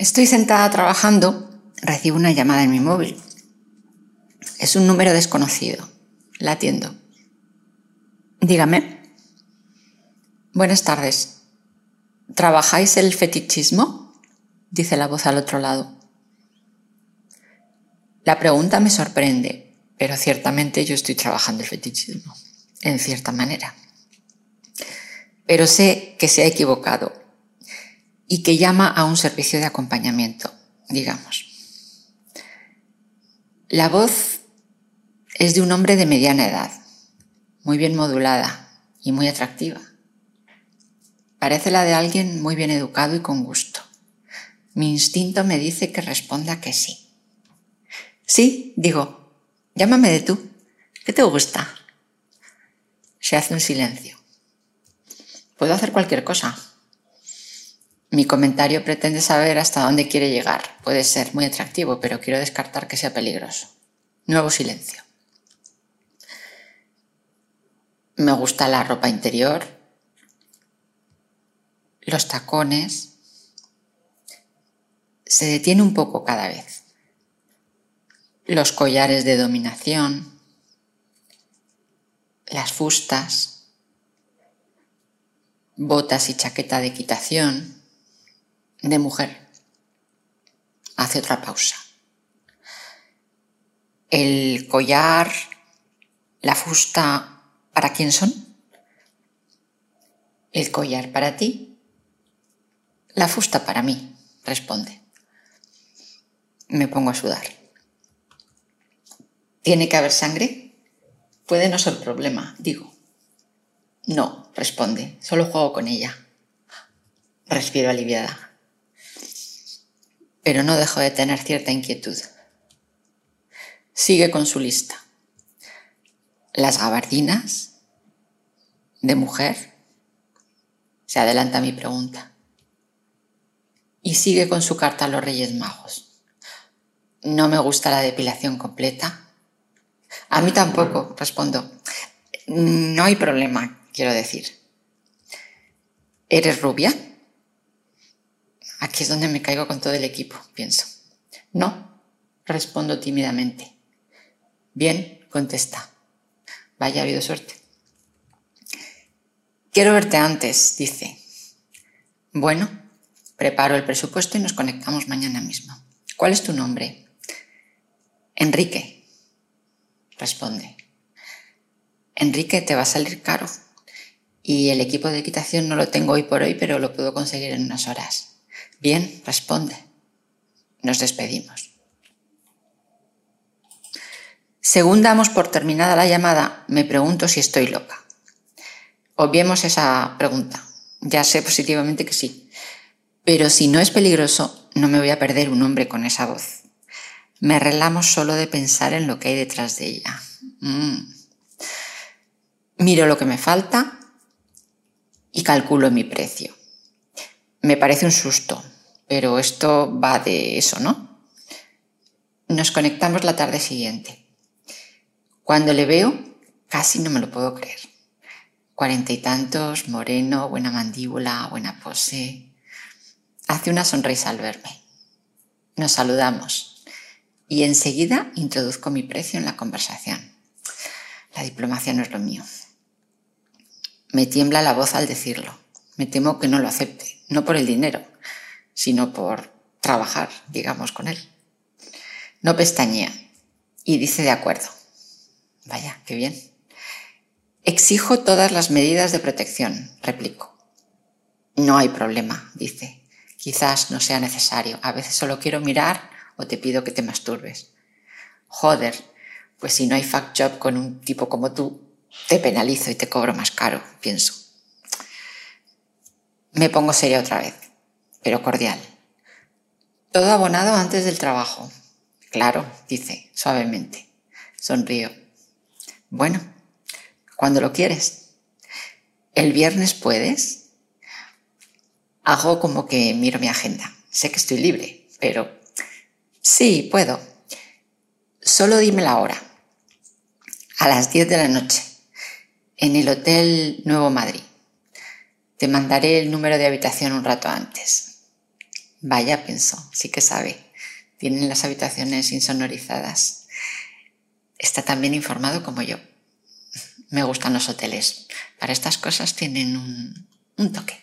Estoy sentada trabajando, recibo una llamada en mi móvil. Es un número desconocido. La atiendo. Dígame. Buenas tardes. ¿Trabajáis el fetichismo? Dice la voz al otro lado. La pregunta me sorprende, pero ciertamente yo estoy trabajando el fetichismo, en cierta manera. Pero sé que se ha equivocado y que llama a un servicio de acompañamiento, digamos. La voz es de un hombre de mediana edad, muy bien modulada y muy atractiva. Parece la de alguien muy bien educado y con gusto. Mi instinto me dice que responda que sí. Sí, digo, llámame de tú. ¿Qué te gusta? Se hace un silencio. Puedo hacer cualquier cosa, mi comentario pretende saber hasta dónde quiere llegar. Puede ser muy atractivo, pero quiero descartar que sea peligroso. Nuevo silencio. Me gusta la ropa interior, los tacones. Se detiene un poco cada vez. Los collares de dominación, las fustas, botas y chaqueta de equitación de mujer. Hace otra pausa. El collar, la fusta, ¿para quién son? El collar para ti, la fusta para mí, responde. Me pongo a sudar. ¿Tiene que haber sangre? Puede no ser problema, digo. No, responde, solo juego con ella. Respiro aliviada pero no dejo de tener cierta inquietud. Sigue con su lista. Las gabardinas de mujer. Se adelanta mi pregunta. Y sigue con su carta a los Reyes Magos. No me gusta la depilación completa. A mí tampoco, respondo. No hay problema, quiero decir. ¿Eres rubia? Aquí es donde me caigo con todo el equipo, pienso. No, respondo tímidamente. Bien, contesta. Vaya, ha habido suerte. Quiero verte antes, dice. Bueno, preparo el presupuesto y nos conectamos mañana mismo. ¿Cuál es tu nombre? Enrique, responde. Enrique, te va a salir caro. Y el equipo de equitación no lo tengo hoy por hoy, pero lo puedo conseguir en unas horas. Bien, responde. Nos despedimos. Según damos por terminada la llamada, me pregunto si estoy loca. Obviemos esa pregunta. Ya sé positivamente que sí. Pero si no es peligroso, no me voy a perder un hombre con esa voz. Me relamo solo de pensar en lo que hay detrás de ella. Mm. Miro lo que me falta y calculo mi precio. Me parece un susto, pero esto va de eso, ¿no? Nos conectamos la tarde siguiente. Cuando le veo, casi no me lo puedo creer. Cuarenta y tantos, moreno, buena mandíbula, buena pose. Hace una sonrisa al verme. Nos saludamos y enseguida introduzco mi precio en la conversación. La diplomacia no es lo mío. Me tiembla la voz al decirlo. Me temo que no lo acepte no por el dinero, sino por trabajar, digamos, con él. No pestañea y dice de acuerdo. Vaya, qué bien. Exijo todas las medidas de protección, replico. No hay problema, dice. Quizás no sea necesario. A veces solo quiero mirar o te pido que te masturbes. Joder, pues si no hay fact job con un tipo como tú, te penalizo y te cobro más caro, pienso. Me pongo seria otra vez, pero cordial. Todo abonado antes del trabajo. Claro, dice, suavemente. Sonrío. Bueno, cuando lo quieres. ¿El viernes puedes? Hago como que miro mi agenda. Sé que estoy libre, pero sí, puedo. Solo dime la hora. A las 10 de la noche, en el Hotel Nuevo Madrid. Te mandaré el número de habitación un rato antes. Vaya, pensó, sí que sabe. Tienen las habitaciones insonorizadas. Está tan bien informado como yo. Me gustan los hoteles. Para estas cosas tienen un, un toque.